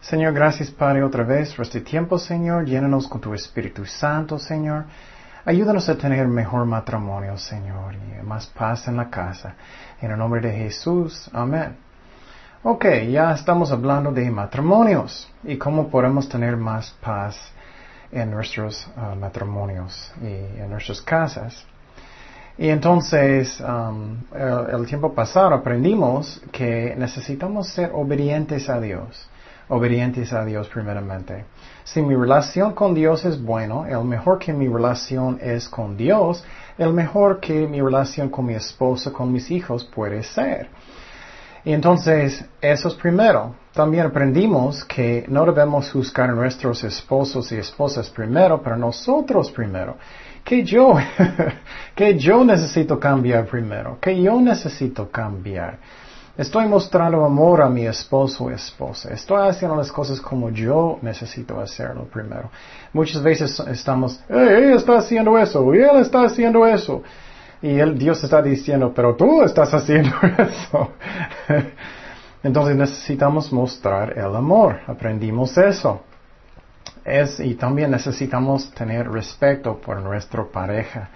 Señor, gracias Padre otra vez por este tiempo, Señor. Llénanos con tu Espíritu Santo, Señor. Ayúdanos a tener mejor matrimonio, Señor, y más paz en la casa. En el nombre de Jesús, amén. Ok, ya estamos hablando de matrimonios y cómo podemos tener más paz en nuestros ah, matrimonios y en nuestras casas. Y entonces, um, el, tiempo pasado aprendimos que necesitamos ser obedientes a Dios. Obedientes a Dios primeramente. Si mi relación con Dios es bueno, el mejor que mi relación es con Dios, el mejor que mi relación con mi esposa, con mis hijos puede ser. Y entonces, eso es primero. También aprendimos que no debemos juzgar a nuestros esposos y esposas primero, pero nosotros primero. Que yo, que yo necesito cambiar primero, que yo necesito cambiar. Estoy mostrando amor a mi esposo o esposa. Estoy haciendo las cosas como yo necesito hacerlo primero. Muchas veces estamos, ella está haciendo eso, y él está haciendo eso. Y el Dios está diciendo, pero tú estás haciendo eso. Entonces necesitamos mostrar el amor. Aprendimos eso. Es, y también necesitamos tener respeto por nuestra pareja.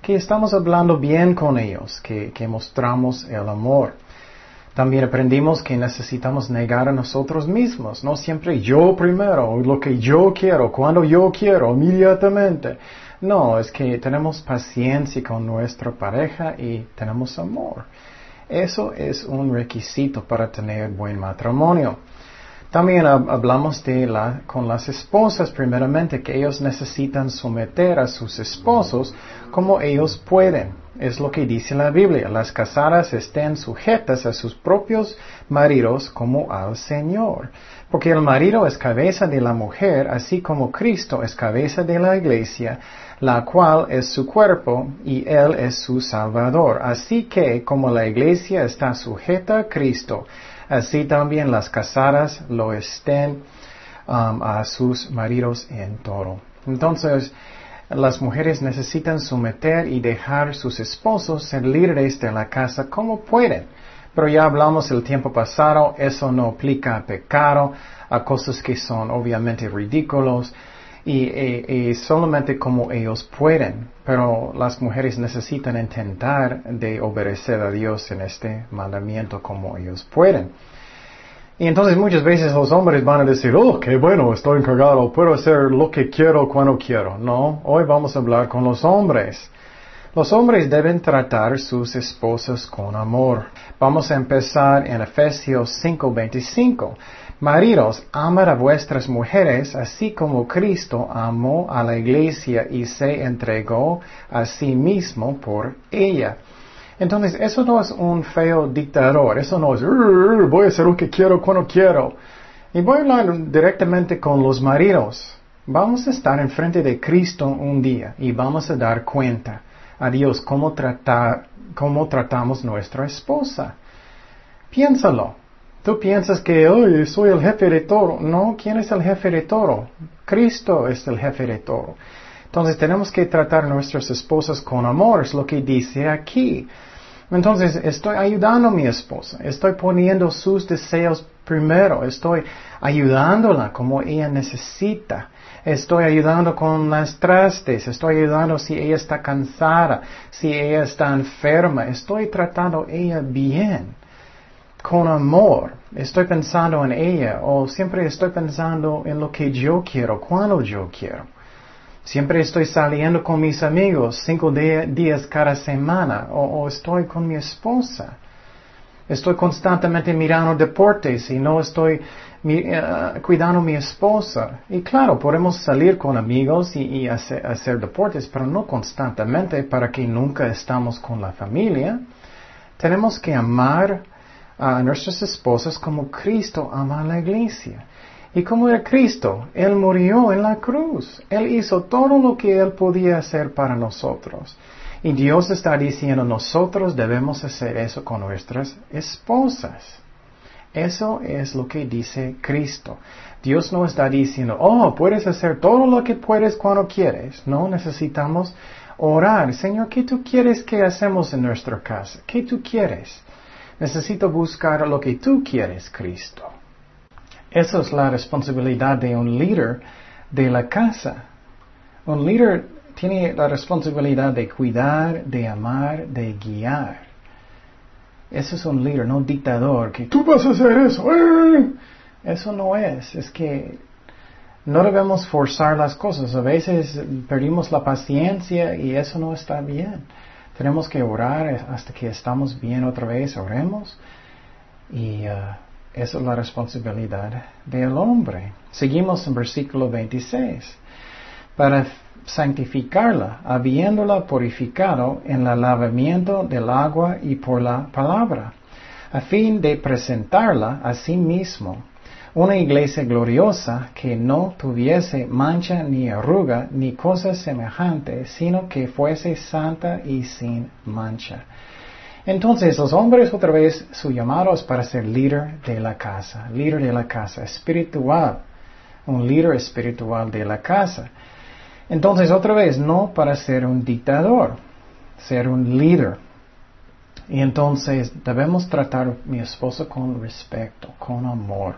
Que estamos hablando bien con ellos, que, que mostramos el amor. También aprendimos que necesitamos negar a nosotros mismos, no siempre yo primero, lo que yo quiero, cuando yo quiero, inmediatamente. No, es que tenemos paciencia con nuestra pareja y tenemos amor. Eso es un requisito para tener buen matrimonio. También hablamos de la, con las esposas primeramente que ellos necesitan someter a sus esposos como ellos pueden. Es lo que dice la Biblia. Las casadas estén sujetas a sus propios maridos como al Señor. Porque el marido es cabeza de la mujer, así como Cristo es cabeza de la iglesia, la cual es su cuerpo y Él es su Salvador. Así que como la iglesia está sujeta a Cristo, así también las casadas lo estén um, a sus maridos en todo. Entonces, las mujeres necesitan someter y dejar sus esposos ser líderes de la casa como pueden. Pero ya hablamos el tiempo pasado, eso no aplica a pecado, a cosas que son obviamente ridículos, y, solamente como ellos pueden, pero las mujeres necesitan intentar de obedecer a Dios en este mandamiento como ellos pueden. Y entonces muchas veces los hombres van a decir, oh, qué bueno, estoy encargado, puedo hacer lo que quiero cuando quiero. No, hoy vamos a hablar con los hombres. Los hombres deben tratar sus esposas con amor. Vamos a empezar en Efesios 5:25. Maridos, amad a vuestras mujeres, así como Cristo amó a la iglesia y se entregó a sí mismo por ella. Entonces, eso no es un feo dictador, eso no es, voy a hacer lo que quiero cuando quiero. Y voy a hablar directamente con los maridos. Vamos a estar enfrente de Cristo un día y vamos a dar cuenta a Dios cómo, tratar, cómo tratamos nuestra esposa. Piénsalo. Tú piensas que hoy soy el jefe de todo. No, ¿quién es el jefe de todo? Cristo es el jefe de todo. Entonces tenemos que tratar a nuestras esposas con amor, es lo que dice aquí. Entonces estoy ayudando a mi esposa, estoy poniendo sus deseos primero, estoy ayudándola como ella necesita, estoy ayudando con las trastes, estoy ayudando si ella está cansada, si ella está enferma, estoy tratando ella bien con amor. Estoy pensando en ella o siempre estoy pensando en lo que yo quiero, cuando yo quiero. Siempre estoy saliendo con mis amigos cinco días cada semana o, estoy con mi esposa. Estoy constantemente mirando deportes y no estoy uh, cuidando a mi esposa. Y claro, podemos salir con amigos y, hacer, hacer, deportes, pero no constantemente para que nunca estamos con la familia. Tenemos que amar a nuestras esposas como Cristo ama a la iglesia. Y como era Cristo, Él murió en la cruz. Él hizo todo lo que Él podía hacer para nosotros. Y Dios está diciendo, nosotros debemos hacer eso con nuestras esposas. Eso es lo que dice Cristo. Dios no está diciendo, oh, puedes hacer todo lo que puedes cuando quieres. No, necesitamos orar. Señor, ¿qué tú quieres que hacemos en nuestra casa? ¿Qué tú quieres? Necesito buscar lo que tú quieres, Cristo. Esa es la responsabilidad de un líder de la casa. Un líder tiene la responsabilidad de cuidar, de amar, de guiar. Eso es un líder, no un dictador que tú vas a hacer eso. ¡eh! Eso no es. Es que no debemos forzar las cosas. A veces perdimos la paciencia y eso no está bien. Tenemos que orar hasta que estamos bien otra vez. Oremos. Y uh, es la responsabilidad del hombre. Seguimos en versículo 26. Para santificarla, habiéndola purificado en el lavamiento del agua y por la palabra, a fin de presentarla a sí mismo, una iglesia gloriosa que no tuviese mancha ni arruga ni cosa semejante, sino que fuese santa y sin mancha. Entonces los hombres otra vez su llamado es para ser líder de la casa, líder de la casa, espiritual, un líder espiritual de la casa. Entonces, otra vez, no para ser un dictador, ser un líder. Y entonces debemos tratar a mi esposa con respeto, con amor,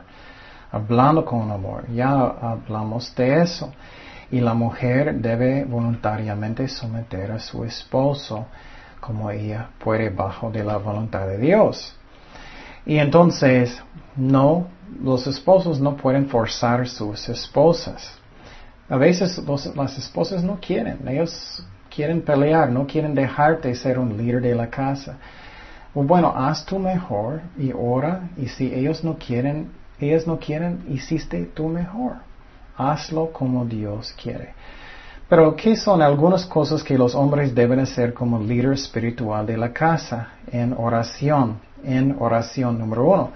hablando con amor. Ya hablamos de eso. Y la mujer debe voluntariamente someter a su esposo como ella puede bajo de la voluntad de Dios. Y entonces, no, los esposos no pueden forzar sus esposas. A veces las esposas no quieren, ellos quieren pelear, no quieren dejarte ser un líder de la casa. Bueno, haz tu mejor y ora y si ellos no quieren, ellas no quieren, hiciste tu mejor. Hazlo como Dios quiere. Pero, ¿qué son algunas cosas que los hombres deben hacer como líder espiritual de la casa en oración? En oración número uno.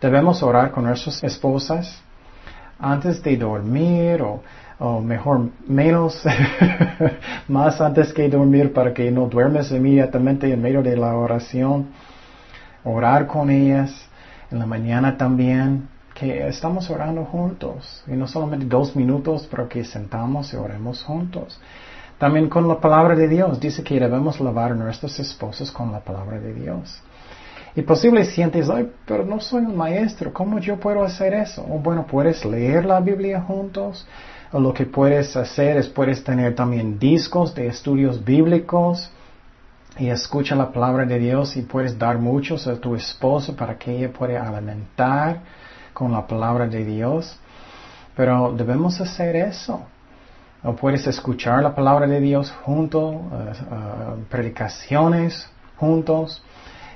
Debemos orar con nuestras esposas antes de dormir o o mejor menos, más antes que dormir para que no duermes inmediatamente en medio de la oración, orar con ellas, en la mañana también, que estamos orando juntos, y no solamente dos minutos, pero que sentamos y oremos juntos. También con la palabra de Dios, dice que debemos lavar a nuestros esposos con la palabra de Dios. Y posible sientes, ay, pero no soy un maestro, ¿cómo yo puedo hacer eso? O bueno, puedes leer la Biblia juntos, o lo que puedes hacer es puedes tener también discos de estudios bíblicos y escucha la palabra de Dios y puedes dar muchos a tu esposo para que ella pueda alimentar con la palabra de Dios. Pero debemos hacer eso. O puedes escuchar la palabra de Dios juntos, eh, eh, predicaciones juntos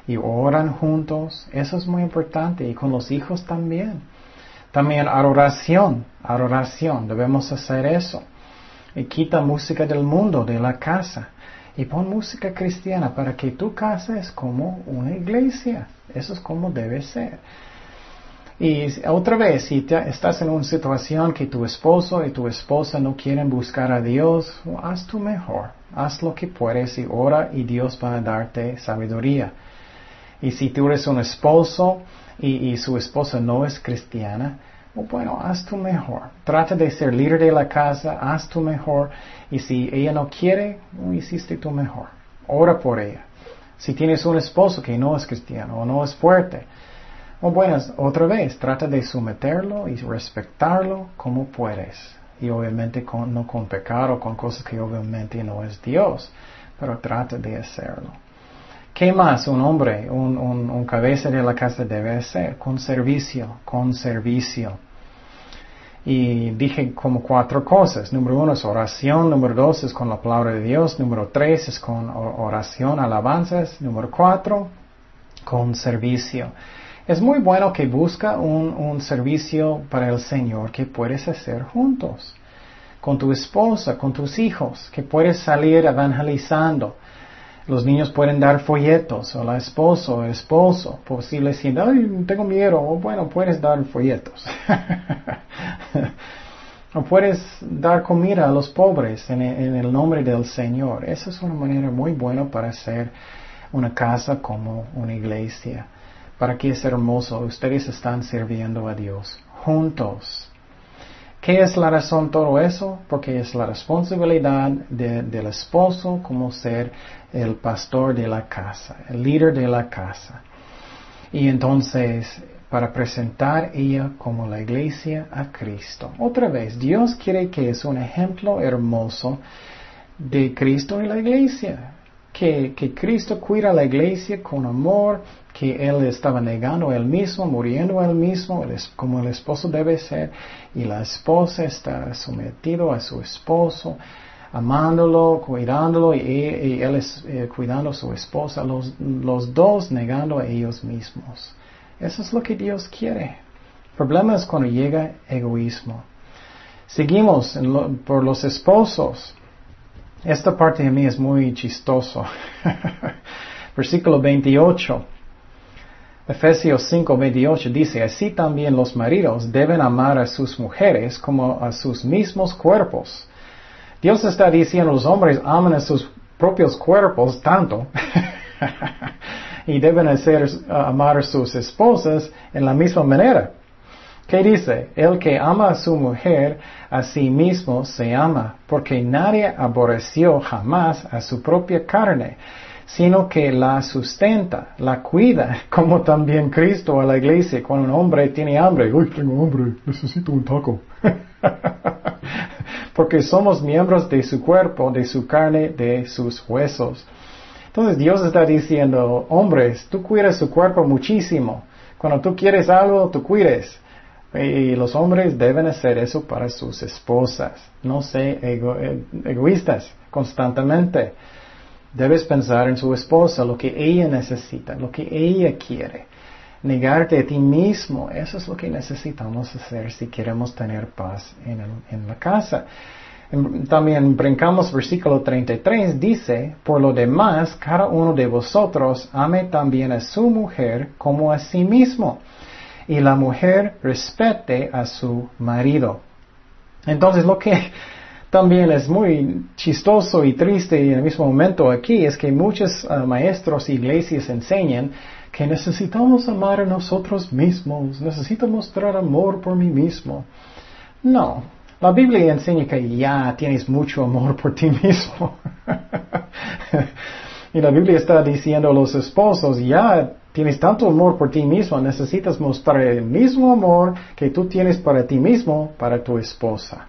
y oran juntos. Eso es muy importante y con los hijos también. También adoración, adoración, debemos hacer eso. Y quita música del mundo, de la casa. Y pon música cristiana para que tu casa es como una iglesia. Eso es como debe ser. Y otra vez, si estás en una situación que tu esposo y tu esposa no quieren buscar a Dios, haz tu mejor. Haz lo que puedes y ora y Dios va a darte sabiduría. Y si tú eres un esposo y, su esposa no es cristiana, bueno, haz tu mejor. Trata de ser líder de la casa, haz tu mejor. Y si ella no quiere, hiciste tu mejor. Ora por ella. Si tienes un esposo que no es cristiano o no es fuerte, o bueno, otra vez, trata de someterlo y respetarlo como puedes. Y obviamente no con pecado, con cosas que obviamente no es Dios, pero trata de hacerlo. ¿Qué más un hombre, un, un, cabeza de la casa debe hacer? Con servicio, con servicio. Y dije como cuatro cosas. Número uno es oración, número dos es con la palabra de Dios, número tres es con oración, alabanzas, número cuatro, con servicio. Es muy bueno que busca un, un servicio para el Señor que puedes hacer juntos, con tu esposa, con tus hijos, que puedes salir evangelizando los niños pueden dar folletos, o la esposa o el esposo, posible si, ay, tengo miedo, o bueno, puedes dar folletos. o puedes dar comida a los pobres en el, nombre del Señor. Esa es una manera muy buena para hacer una casa como una iglesia. Para que es hermoso, ustedes están sirviendo a Dios juntos. ¿Qué es la razón todo eso? Porque es la responsabilidad del esposo como ser el pastor de la casa, el líder de la casa. Y entonces, para presentar ella como la iglesia a Cristo. Otra vez, Dios quiere que es un ejemplo hermoso de Cristo y la iglesia. Que, que Cristo cuida a la iglesia con amor, que Él estaba negando a Él mismo, muriendo a Él mismo, como el esposo debe ser, y la esposa está sometido a su esposo, amándolo, cuidándolo, y, Él es eh, cuidando a su esposa, los, los dos negando a ellos mismos. Eso es lo que Dios quiere. El problema es cuando llega egoísmo. Seguimos por los esposos. Esta parte de mí es muy chistoso. Versículo 28. Efesios 5, 28 dice, así también los maridos deben amar a sus mujeres como a sus mismos cuerpos. Dios está diciendo, los hombres aman a sus propios cuerpos tanto y deben hacer, amar a sus esposas en la misma manera. ¿Qué dice? El que ama a su mujer, a sí mismo se ama, porque nadie aborreció jamás a su propia carne, sino que la sustenta, la cuida, como también Cristo a la iglesia. Cuando un hombre tiene hambre, uy, tengo hambre, necesito un taco. porque somos miembros de su cuerpo, de su carne, de sus huesos. Entonces Dios está diciendo, hombres, tú cuidas su cuerpo muchísimo. Cuando tú quieres algo, tú cuides. Y los hombres deben hacer eso para sus esposas. No sé, eh, egoístas constantemente. Debes pensar en su esposa, lo que ella necesita, lo que ella quiere. Negarte a ti mismo, eso es lo que necesitamos hacer si queremos tener paz en, en la casa. También brincamos versículo 33, dice, por lo demás, cada uno de vosotros ame también a su mujer como a sí mismo, y la mujer respete a su marido. Entonces lo que también es muy chistoso y triste en el mismo momento aquí es que muchos ah, maestros y iglesias enseñan que necesitamos amar a nosotros mismos, necesito mostrar amor por mí mismo. No, la Biblia enseña que ya tienes mucho amor por ti mismo. y la Biblia está diciendo a los esposos, ya tienes tanto amor por ti mismo, necesitas mostrar el mismo amor que tú tienes para ti mismo, para tu esposa.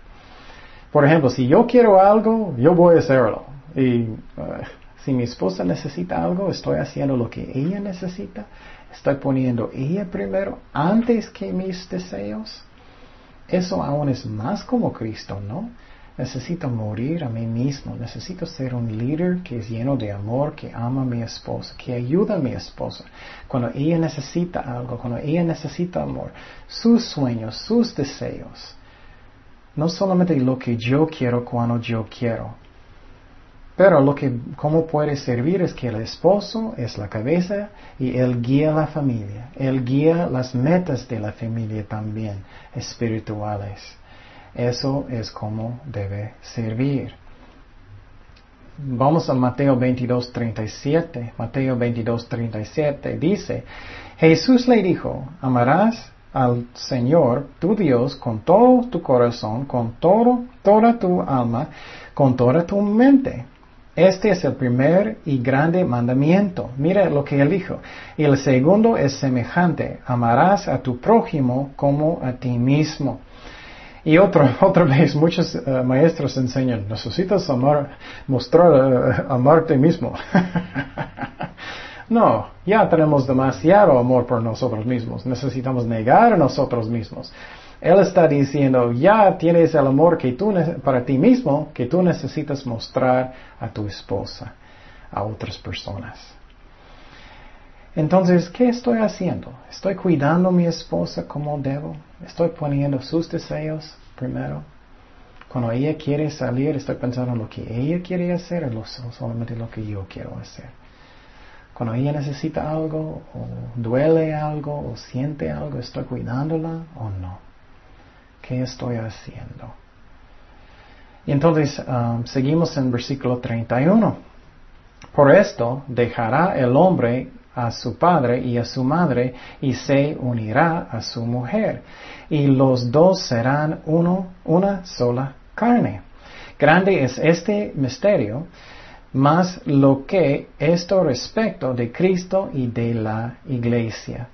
Por ejemplo, si yo quiero algo, yo voy a hacerlo. Y uh, si mi esposa necesita algo, estoy haciendo lo que ella necesita. Estoy poniendo ella primero antes que mis deseos. Eso aún es más como Cristo, ¿no? Necesito morir a mí mismo, necesito ser un líder que es lleno de amor, que ama a mi esposa, que ayuda a mi esposa. Cuando ella necesita algo, cuando ella necesita amor, sus sueños, sus deseos. No solamente lo que yo quiero cuando yo quiero, pero lo que, cómo puede servir es que el esposo es la cabeza y él guía la familia. Él guía las metas de la familia también, espirituales. Eso es como debe servir. Vamos a Mateo 22, 37. Mateo 22, 37 dice, Jesús le dijo, amarás al Señor tu Dios con todo tu corazón, con todo, toda tu alma, con toda tu mente este es el primer y grande mandamiento. Mira lo que él dijo. Y el segundo es semejante. Amarás a tu prójimo como a ti mismo. Y otra, otra vez, muchos eh, maestros enseñan, necesitas amar, mostrar, uh, amarte mismo. no, ya tenemos demasiado amor por nosotros mismos. Necesitamos negar a nosotros mismos. Él está diciendo, ya tienes el amor que tú, para ti mismo que tú necesitas mostrar a tu esposa, a otras personas. Entonces, ¿qué estoy haciendo? ¿Estoy cuidando a mi esposa como debo? ¿Estoy poniendo sus deseos primero? Cuando ella quiere salir, estoy pensando en lo que ella quiere hacer o solamente lo que yo quiero hacer. Cuando ella necesita algo, o duele algo, o siente algo, ¿estoy cuidándola o no? ¿Qué estoy haciendo? Y entonces um, seguimos en versículo 31. Por esto dejará el hombre a su padre y a su madre y se unirá a su mujer y los dos serán uno, una sola carne. Grande es este misterio, más lo que esto respecto de Cristo y de la iglesia.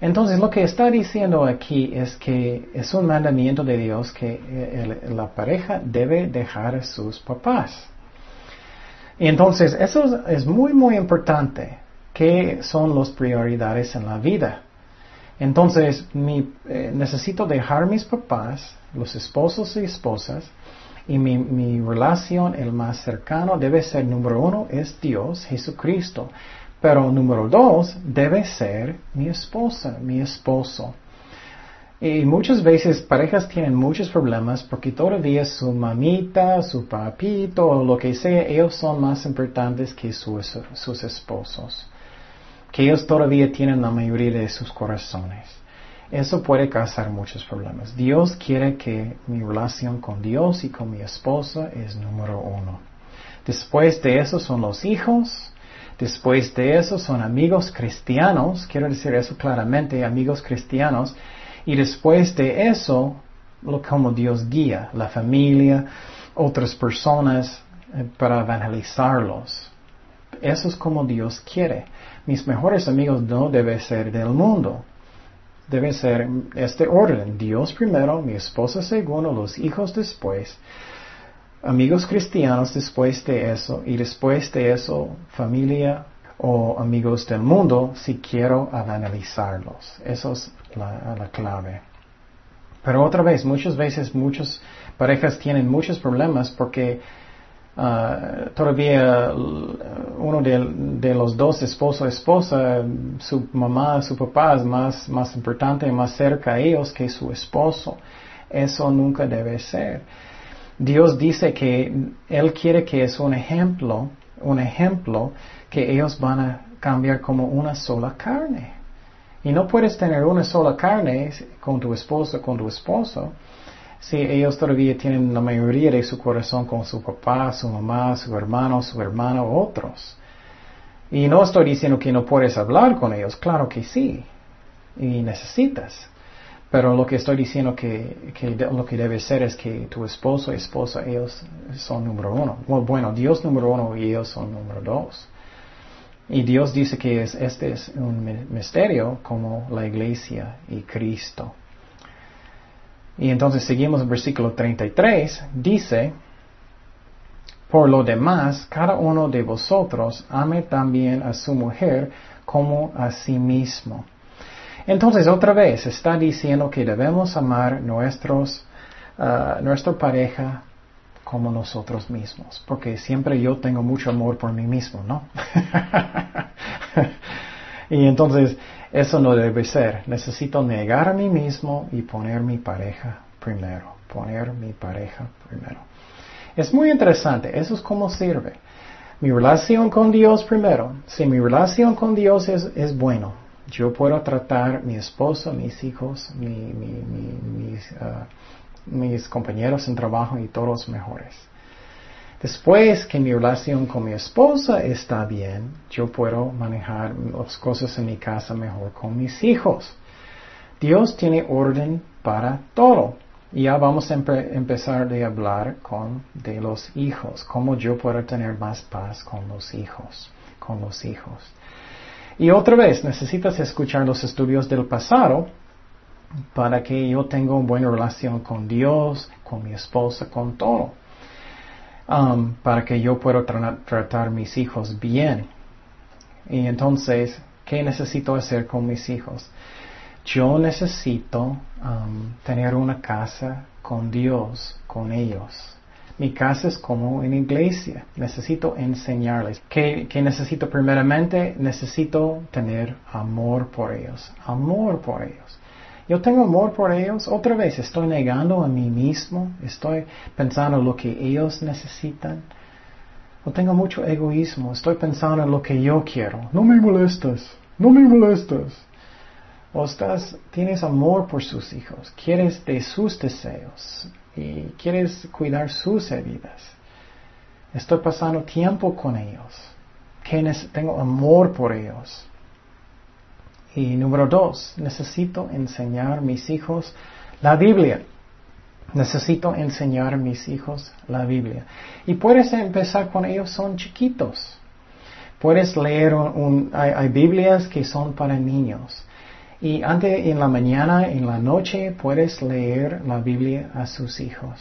Entonces lo que está diciendo aquí es que es un mandamiento de Dios que eh, la pareja debe dejar a sus papás. Y entonces eso es muy muy importante. ¿Qué son las prioridades en la vida? Entonces eh, necesito dejar mis papás, los esposos y esposas, y mi, relación, el más cercano, debe ser número uno, es Dios, Jesucristo. Pero número dos, debe ser mi esposa, mi esposo. Y muchas veces parejas tienen muchos problemas porque todavía su mamita, su papito o lo que sea, ellos son más importantes que sus esposos. Que ellos todavía tienen la mayoría de sus corazones. Eso puede causar muchos problemas. Dios quiere que mi relación con Dios y con mi esposa es número uno. Después de eso son los hijos, Después de eso son amigos cristianos, quiero decir eso claramente, amigos cristianos. Y después de eso, lo como Dios guía, la familia, otras personas eh, para evangelizarlos. Eso es como Dios quiere. Mis mejores amigos no deben ser del mundo. Debe ser este orden. Dios primero, mi esposa segundo, los hijos después amigos cristianos después de eso y después de eso familia o amigos del mundo si quiero analizarlos. Eso es la, clave. Pero otra vez, muchas veces muchas parejas tienen muchos problemas porque ah, todavía uno de, los dos, esposo esposa, su mamá, su papá es más, más importante, más cerca a ellos que su esposo. Eso nunca debe ser. Dios dice que Él quiere que es un ejemplo, un ejemplo que ellos van a cambiar como una sola carne. Y no puedes tener una sola carne con tu esposo, con tu esposo, si ellos todavía tienen la mayoría de su corazón con su papá, su mamá, su hermano, su hermana otros. Y no estoy diciendo que no puedes hablar con ellos, claro que sí, y necesitas. Pero lo que estoy diciendo que, que lo que debe ser es que tu esposo esposa, ellos son número uno. Bueno, Dios número uno y ellos son número dos. Y Dios dice que es, este es un misterio como la iglesia y Cristo. Y entonces seguimos en versículo 33. Dice, por lo demás, cada uno de vosotros ame también a su mujer como a sí mismo. Entonces, otra vez, está diciendo que debemos amar nuestros, uh, nuestra pareja como nosotros mismos, porque siempre yo tengo mucho amor por mí mismo, ¿no? y entonces, eso no debe ser. Necesito negar a mí mismo y poner mi pareja primero, poner mi pareja primero. Es muy interesante, eso es como sirve. Mi relación con Dios primero. Si mi relación con Dios es, es bueno, yo puedo tratar mi esposo, mis hijos, ah, mis, compañeros en trabajo y todos mejores. Después que mi relación con mi esposa está bien, yo puedo manejar las cosas en mi casa mejor con mis hijos. Dios tiene orden para todo. Y ya vamos a empezar de hablar con de los hijos, cómo yo puedo tener más paz con los hijos, con los hijos. Y otra vez, necesitas escuchar los estudios del pasado para que yo tenga una buena relación con Dios, con mi esposa, con todo. Um, para que yo pueda tratar mis hijos bien. Y entonces, ¿qué necesito hacer con mis hijos? Yo necesito um, tener una casa con Dios, con ellos. Mi casa es como una iglesia. Necesito enseñarles. ¿Qué, necesito primeramente? Necesito tener amor por ellos. Amor por ellos. Yo tengo amor por ellos. Otra vez, estoy negando a mí mismo. Estoy pensando en lo que ellos necesitan. O tengo mucho egoísmo. Estoy pensando en lo que yo quiero. No me molestas. No me molestas. O estás, tienes amor por sus hijos. Quieres de sus deseos y quieres cuidar sus heridas. Estoy pasando tiempo con ellos. tengo amor por ellos. Y número dos, necesito enseñar a mis hijos la Biblia. Necesito enseñar a mis hijos la Biblia. Y puedes empezar con ellos, son chiquitos. Puedes leer un, hay, Biblias que son para niños. Y antes en la mañana, en la noche, puedes leer la Biblia a sus hijos.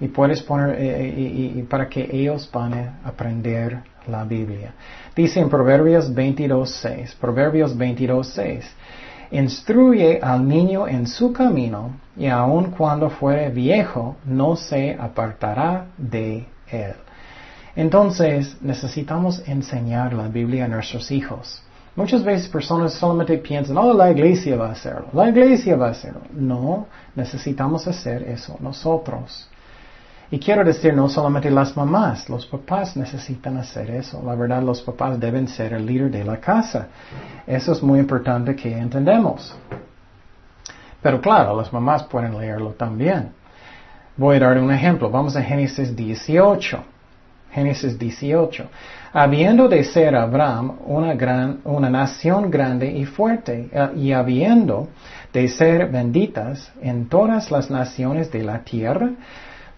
Y puedes poner, eh, eh, para que ellos van a aprender la Biblia. Dice en Proverbios 22.6, Proverbios 22.6, instruye al niño en su camino y aun cuando fuere viejo no se apartará de él. Entonces necesitamos enseñar la Biblia a nuestros hijos. Muchas veces personas solamente piensan, oh, la iglesia va a hacerlo, la iglesia va a hacerlo. No, necesitamos hacer eso nosotros. Y quiero decir, no solamente las mamás, los papás necesitan hacer eso. La verdad, los papás deben ser el líder de la casa. Eso es muy importante que entendemos. Pero claro, las mamás pueden leerlo también. Voy a dar un ejemplo. Vamos a Génesis 18. Génesis 18. Habiendo de ser Abraham una, gran, una nación grande y fuerte, eh, y habiendo de ser benditas en todas las naciones de la tierra,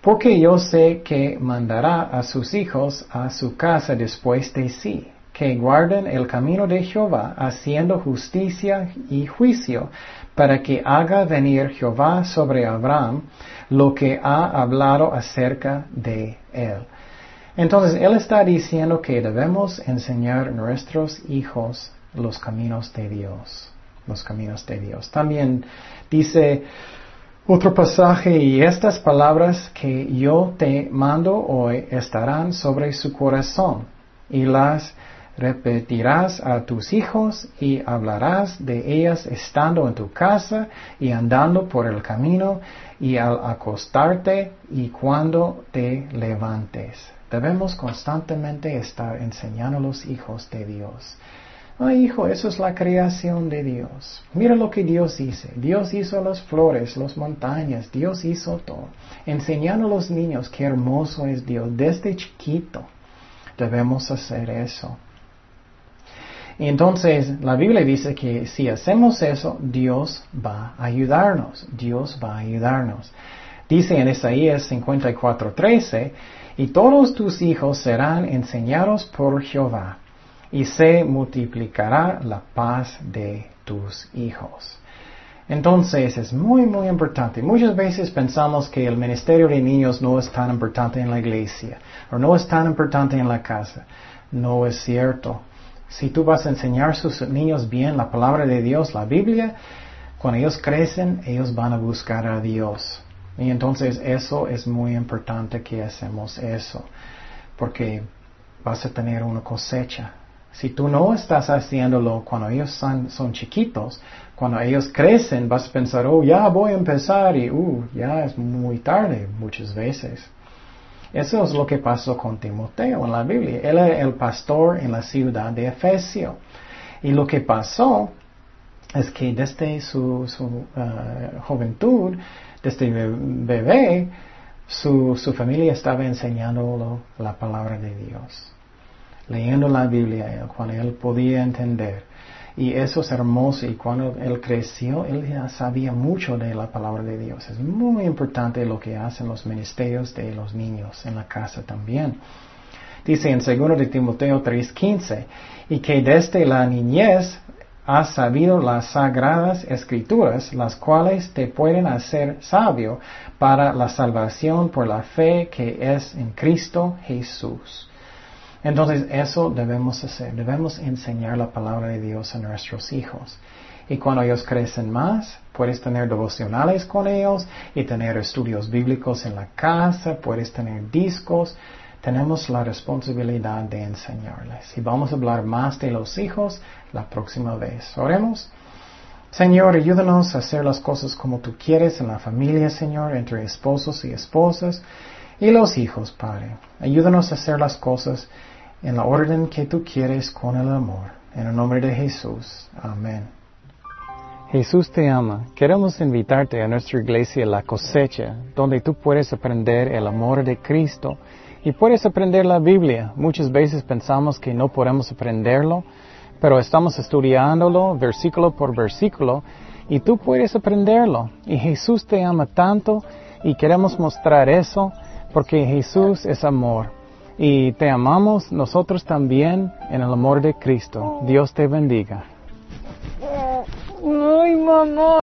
porque yo sé que mandará a sus hijos a su casa después de sí, que guarden el camino de Jehová, haciendo justicia y juicio, para que haga venir Jehová sobre Abraham lo que ha hablado acerca de él. Entonces, él está diciendo que debemos enseñar a nuestros hijos los caminos de Dios, los caminos de Dios. También dice, otro pasaje, y estas palabras que yo te mando hoy estarán sobre su corazón, y las repetirás a tus hijos y hablarás de ellas estando en tu casa y andando por el camino y al acostarte y cuando te levantes. Debemos constantemente estar enseñando a los hijos de Dios. Hijo, eso es la creación de Dios. Mira lo que Dios dice. Dios hizo las flores, las montañas, Dios hizo todo. Enseñando a los niños qué hermoso es Dios desde chiquito. Debemos hacer eso. Y entonces la Biblia dice que si hacemos eso, Dios va a ayudarnos. Dios va a ayudarnos. Dice en Isaías 54:13, y todos tus hijos serán enseñados por Jehová y se multiplicará la paz de tus hijos. Entonces es muy, muy importante. Muchas veces pensamos que el ministerio de niños no es tan importante en la iglesia o no es tan importante en la casa. No es cierto. Si tú vas a enseñar a sus niños bien la palabra de Dios, la Biblia, cuando ellos crecen, ellos van a buscar a Dios. Y entonces eso es muy importante que hacemos eso, porque vas a tener una cosecha si tú no estás haciéndolo cuando ellos son, son, chiquitos, cuando ellos crecen, vas a pensar, oh, ya voy a empezar y, uh, ya es muy tarde muchas veces. Eso es lo que pasó con Timoteo en la Biblia. Él era el pastor en la ciudad de Efesio. Y lo que pasó es que desde su, su uh, juventud, desde bebé, su, su familia estaba enseñándolo la palabra de Dios leyendo la Biblia, cuando él podía entender. Y eso es hermoso. Y cuando él creció, él ya sabía mucho de la palabra de Dios. Es muy importante lo que hacen los ministerios de los niños en la casa también. Dice en 2 de Timoteo 3:15, y que desde la niñez has sabido las sagradas escrituras, las cuales te pueden hacer sabio para la salvación por la fe que es en Cristo Jesús. Entonces eso debemos hacer, debemos enseñar la palabra de Dios a nuestros hijos. Y cuando ellos crecen más, puedes tener devocionales con ellos y tener estudios bíblicos en la casa, puedes tener discos. Tenemos la responsabilidad de enseñarles. Y vamos a hablar más de los hijos la próxima vez. Oremos. Señor, ayúdanos a hacer las cosas como tú quieres en la familia, Señor, entre esposos y esposas y los hijos, Padre. Ayúdanos a hacer las cosas en la orden que tú quieres con el amor. En el nombre de Jesús. Amén. Jesús te ama. Queremos invitarte a nuestra iglesia La Cosecha, donde tú puedes aprender el amor de Cristo y puedes aprender la Biblia. Muchas veces pensamos que no podemos aprenderlo, pero estamos estudiándolo versículo por versículo y tú puedes aprenderlo. Y Jesús te ama tanto y queremos mostrar eso porque Jesús es amor y te amamos nosotros también en el amor de Cristo. Dios te bendiga. Ay, mamá.